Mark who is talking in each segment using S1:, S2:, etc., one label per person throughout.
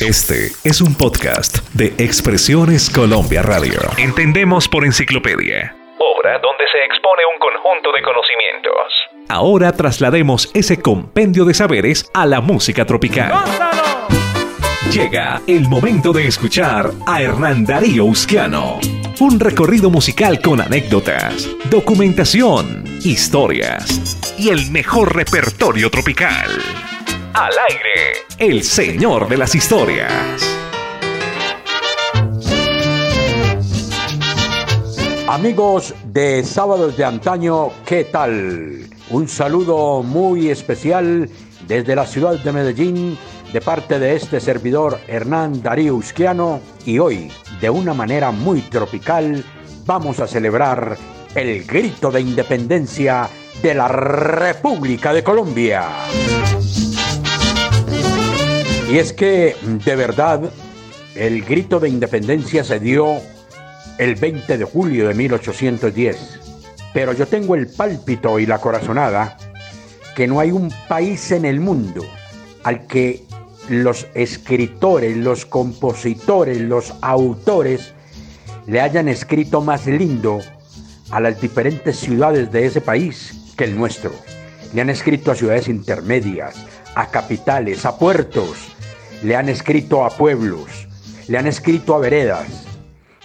S1: Este es un podcast de Expresiones Colombia Radio. Entendemos por enciclopedia. Obra donde se expone un conjunto de conocimientos. Ahora traslademos ese compendio de saberes a la música tropical. Llega el momento de escuchar a Hernán Darío Usquiano. Un recorrido musical con anécdotas, documentación, historias y el mejor repertorio tropical. Al aire, el señor de las historias.
S2: Amigos de Sábados de Antaño, ¿qué tal? Un saludo muy especial desde la ciudad de Medellín de parte de este servidor Hernán Darío Usquiano y hoy, de una manera muy tropical, vamos a celebrar el grito de independencia de la República de Colombia. Y es que, de verdad, el grito de independencia se dio el 20 de julio de 1810. Pero yo tengo el pálpito y la corazonada que no hay un país en el mundo al que los escritores, los compositores, los autores le hayan escrito más lindo a las diferentes ciudades de ese país que el nuestro. Le han escrito a ciudades intermedias, a capitales, a puertos, le han escrito a pueblos, le han escrito a veredas.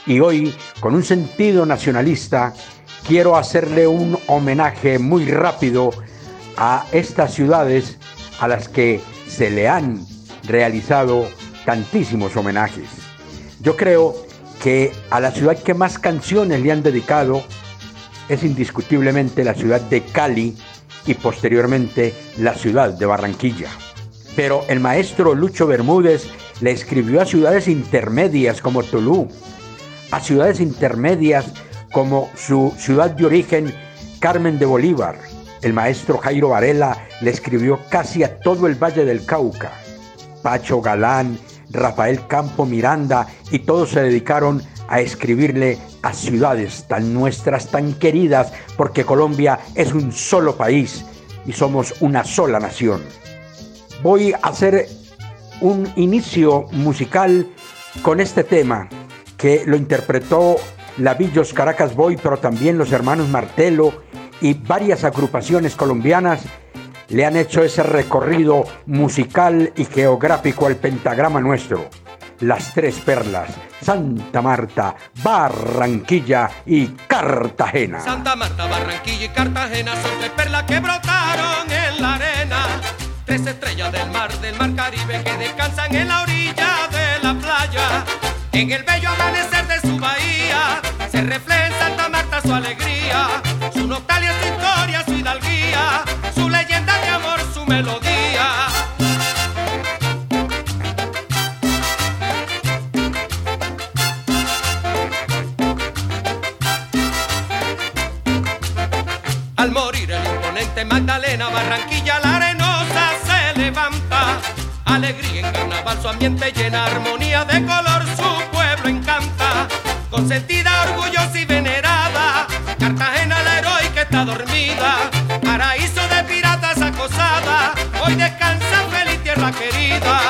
S2: Y hoy, con un sentido nacionalista, quiero hacerle un homenaje muy rápido a estas ciudades a las que se le han realizado tantísimos homenajes. Yo creo que a la ciudad que más canciones le han dedicado es indiscutiblemente la ciudad de Cali y posteriormente la ciudad de Barranquilla pero el maestro Lucho Bermúdez le escribió a ciudades intermedias como Tolú, a ciudades intermedias como su ciudad de origen, Carmen de Bolívar. El maestro Jairo Varela le escribió casi a todo el Valle del Cauca. Pacho Galán, Rafael Campo Miranda y todos se dedicaron a escribirle a ciudades tan nuestras, tan queridas, porque Colombia es un solo país y somos una sola nación voy a hacer un inicio musical con este tema que lo interpretó la Villos Caracas Boy, pero también los hermanos Martelo y varias agrupaciones colombianas le han hecho ese recorrido musical y geográfico al pentagrama nuestro. Las tres perlas, Santa Marta, Barranquilla y Cartagena.
S3: Santa Marta, Barranquilla y Cartagena son tres perlas que brotaron en la arena Tres estrellas del mar, del mar Caribe que descansan en la orilla de la playa. En el bello amanecer de su bahía se refleja en Santa Marta su alegría, su nostalgia, su historia, su hidalguía, su leyenda de amor, su melodía. Al morir el imponente Magdalena, Barranquilla, la Alegría en carnaval, su ambiente llena armonía de color, su pueblo encanta. Consentida, orgullosa y venerada, Cartagena la heroica está dormida. Paraíso de piratas acosada, hoy descansa feliz tierra querida.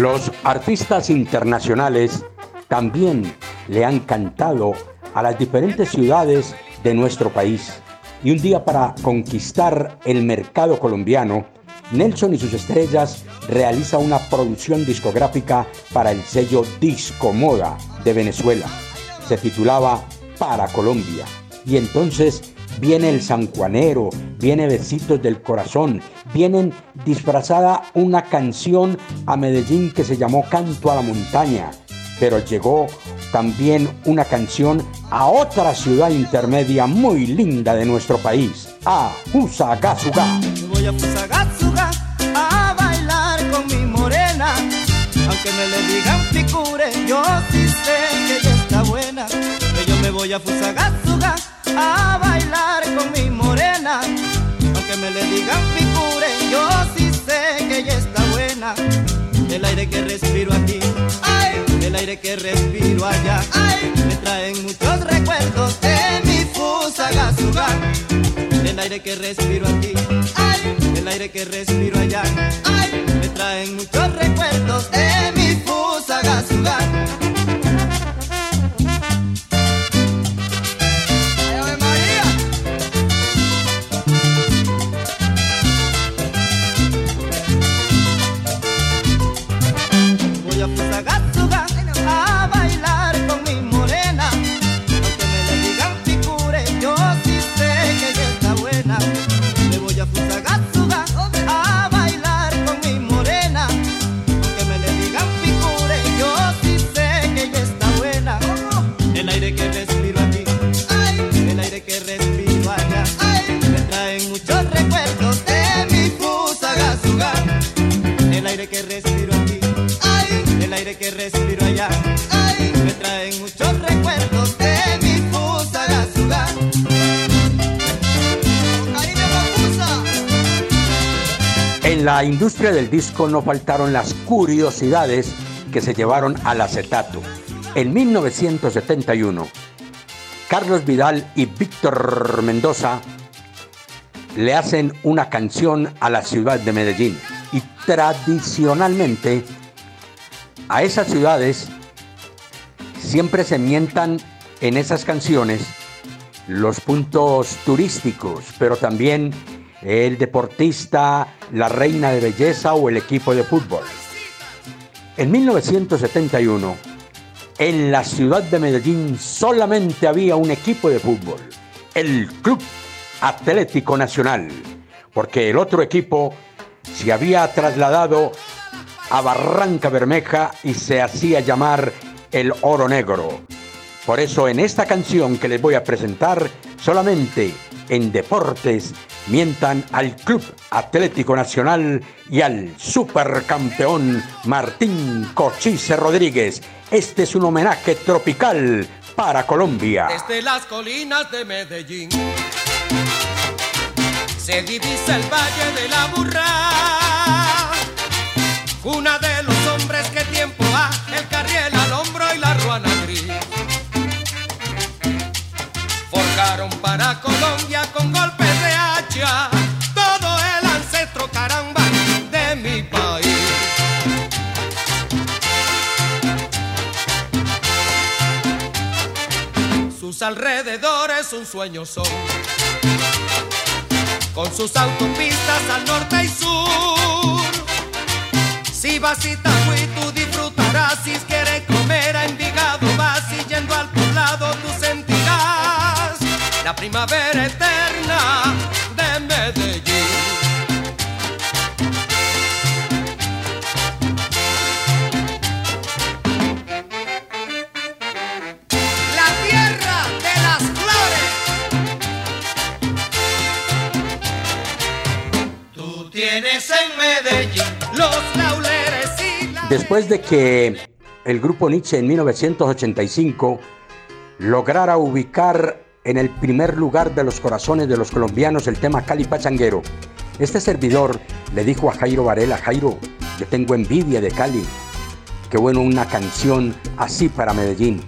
S2: Los artistas internacionales también le han cantado a las diferentes ciudades de nuestro país. Y un día para conquistar el mercado colombiano, Nelson y sus estrellas realiza una producción discográfica para el sello Disco Moda de Venezuela. Se titulaba Para Colombia. Y entonces viene el sanjuanero, viene Besitos del Corazón, vienen disfrazada una canción a Medellín que se llamó Canto a la Montaña, pero llegó también una canción a otra ciudad intermedia muy linda de nuestro país, a Fusagasugá.
S4: Voy a a bailar con mi morena. Aunque me le digan figure, yo sí sé que ella está buena. Yo me voy a a bailar mi morena. Aunque me le digan figure, yo sí sé que ella está buena. El aire que respiro aquí, ay, el aire que respiro allá, ay, me traen muchos recuerdos de mi Fusagasugá. El aire que respiro aquí, ay, el aire que respiro allá, ay, me traen muchos recuerdos de mi
S2: En la industria del disco no faltaron las curiosidades que se llevaron al acetato. En 1971, Carlos Vidal y Víctor Mendoza le hacen una canción a la ciudad de Medellín. Y tradicionalmente a esas ciudades siempre se mientan en esas canciones los puntos turísticos, pero también el deportista, la reina de belleza o el equipo de fútbol. En 1971, en la ciudad de Medellín solamente había un equipo de fútbol, el Club Atlético Nacional, porque el otro equipo se había trasladado a Barranca Bermeja y se hacía llamar el Oro Negro. Por eso en esta canción que les voy a presentar, solamente en deportes mientan al Club Atlético Nacional y al supercampeón Martín Cochise Rodríguez. Este es un homenaje tropical para Colombia.
S3: Desde las colinas de Medellín se divisa el valle de la burra, una de los hombres que tiempo ha el carriel al hombro y la ruana gris. Forjaron para Colombia con golpes todo el ancestro caramba de mi país. Sus alrededores un sueño son con sus autopistas al norte y sur. Si vas Itagüí tú disfrutarás, si quieres comer a Envigado vas y yendo al poblado tú sentirás la primavera eterna
S2: Después de que el grupo Nietzsche en 1985 lograra ubicar en el primer lugar de los corazones de los colombianos el tema Cali Pachanguero, este servidor le dijo a Jairo Varela, Jairo, yo tengo envidia de Cali, qué bueno una canción así para Medellín.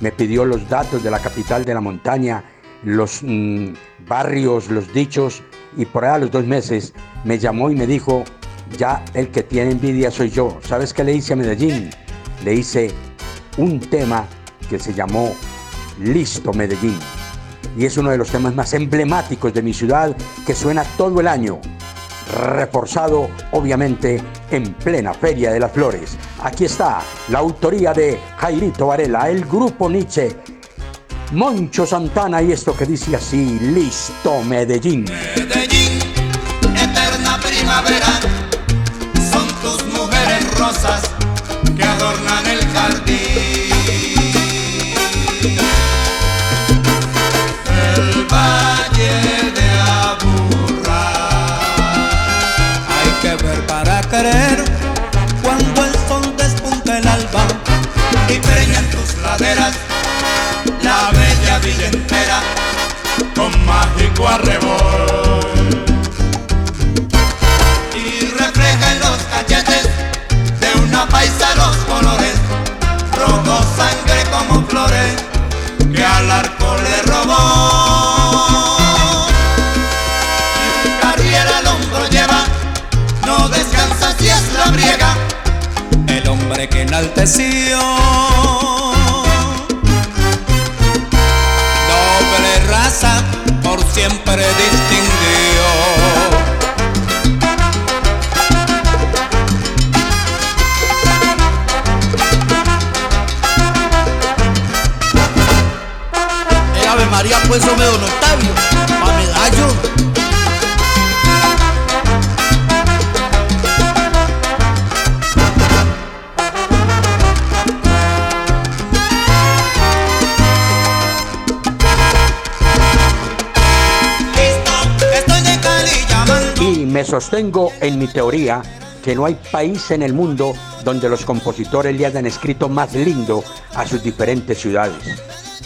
S2: Me pidió los datos de la capital de la montaña, los mm, barrios, los dichos, y por ahí a los dos meses me llamó y me dijo, ya el que tiene envidia soy yo. ¿Sabes qué le hice a Medellín? Le hice un tema que se llamó Listo Medellín. Y es uno de los temas más emblemáticos de mi ciudad que suena todo el año. Reforzado, obviamente, en plena Feria de las Flores. Aquí está la autoría de Jairito Varela, el grupo Nietzsche, Moncho Santana y esto que dice así, Listo Medellín.
S5: Medellín, eterna primavera,
S6: María pues me don Octavio,
S2: sostengo en mi teoría que no hay país en el mundo donde los compositores le hayan escrito más lindo a sus diferentes ciudades.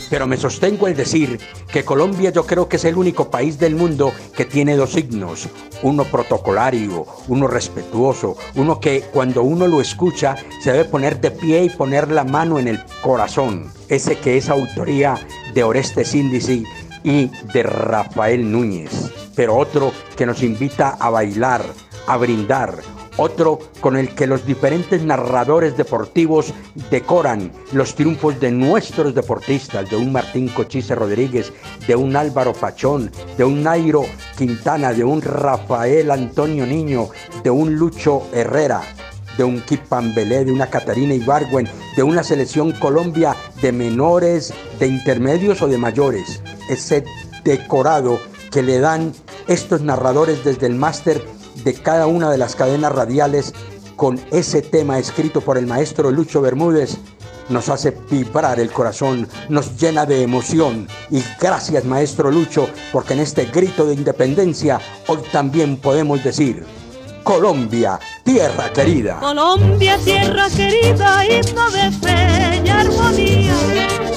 S2: Pero me sostengo al decir que Colombia yo creo que es el único país del mundo que tiene dos signos, uno protocolario, uno respetuoso, uno que cuando uno lo escucha se debe poner de pie y poner la mano en el corazón, ese que es autoría de Orestes Índice y de Rafael Núñez, pero otro que nos invita a bailar, a brindar, otro con el que los diferentes narradores deportivos decoran los triunfos de nuestros deportistas, de un Martín Cochise Rodríguez, de un Álvaro Pachón, de un Nairo Quintana, de un Rafael Antonio Niño, de un Lucho Herrera, de un Kip Pambelé, de una Catarina Ibargüen, de una selección Colombia de menores, de intermedios o de mayores. Ese decorado que le dan estos narradores desde el máster de cada una de las cadenas radiales con ese tema escrito por el maestro Lucho Bermúdez nos hace vibrar el corazón, nos llena de emoción. Y gracias maestro Lucho, porque en este grito de independencia hoy también podemos decir, Colombia, tierra querida.
S7: Colombia, tierra querida, himno de fe y armonía.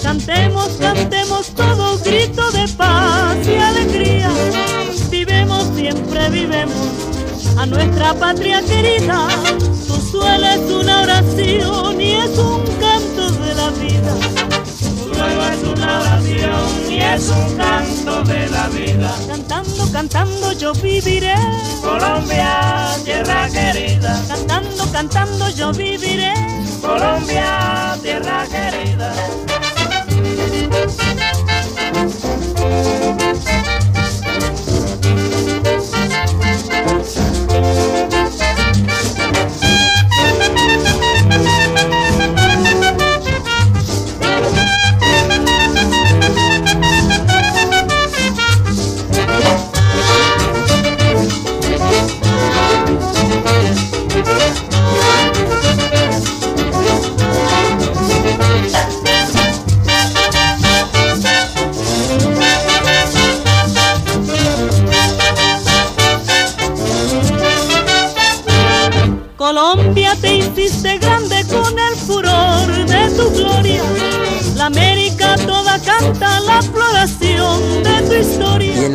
S7: Cantemos, cantemos todo grito de paz y alegría. A nuestra patria querida. Tu suelo es una oración y es un canto de la vida. Tu suelo es una oración y es un canto de la vida. Cantando, cantando yo viviré. Colombia, tierra querida. Cantando, cantando yo viviré. Colombia, tierra querida.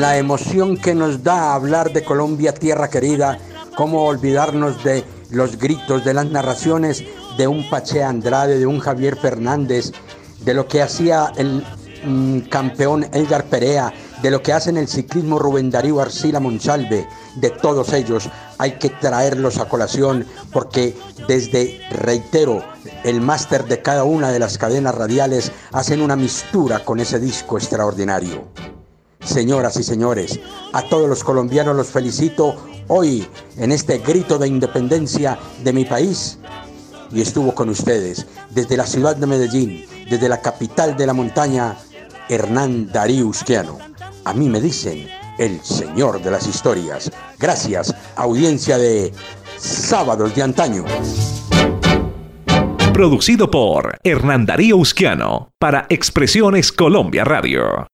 S2: La emoción que nos da hablar de Colombia, tierra querida, cómo olvidarnos de los gritos, de las narraciones de un Pache Andrade, de un Javier Fernández, de lo que hacía el mm, campeón Edgar Perea, de lo que hace en el ciclismo Rubén Darío Arcila Monsalve, de todos ellos hay que traerlos a colación porque desde, reitero, el máster de cada una de las cadenas radiales hacen una mistura con ese disco extraordinario. Señoras y señores, a todos los colombianos los felicito hoy en este grito de independencia de mi país. Y estuvo con ustedes desde la ciudad de Medellín, desde la capital de la montaña, Hernán Darío Usquiano. A mí me dicen el señor de las historias. Gracias, audiencia de Sábados de Antaño.
S1: Producido por Hernán Darío Usquiano para Expresiones Colombia Radio.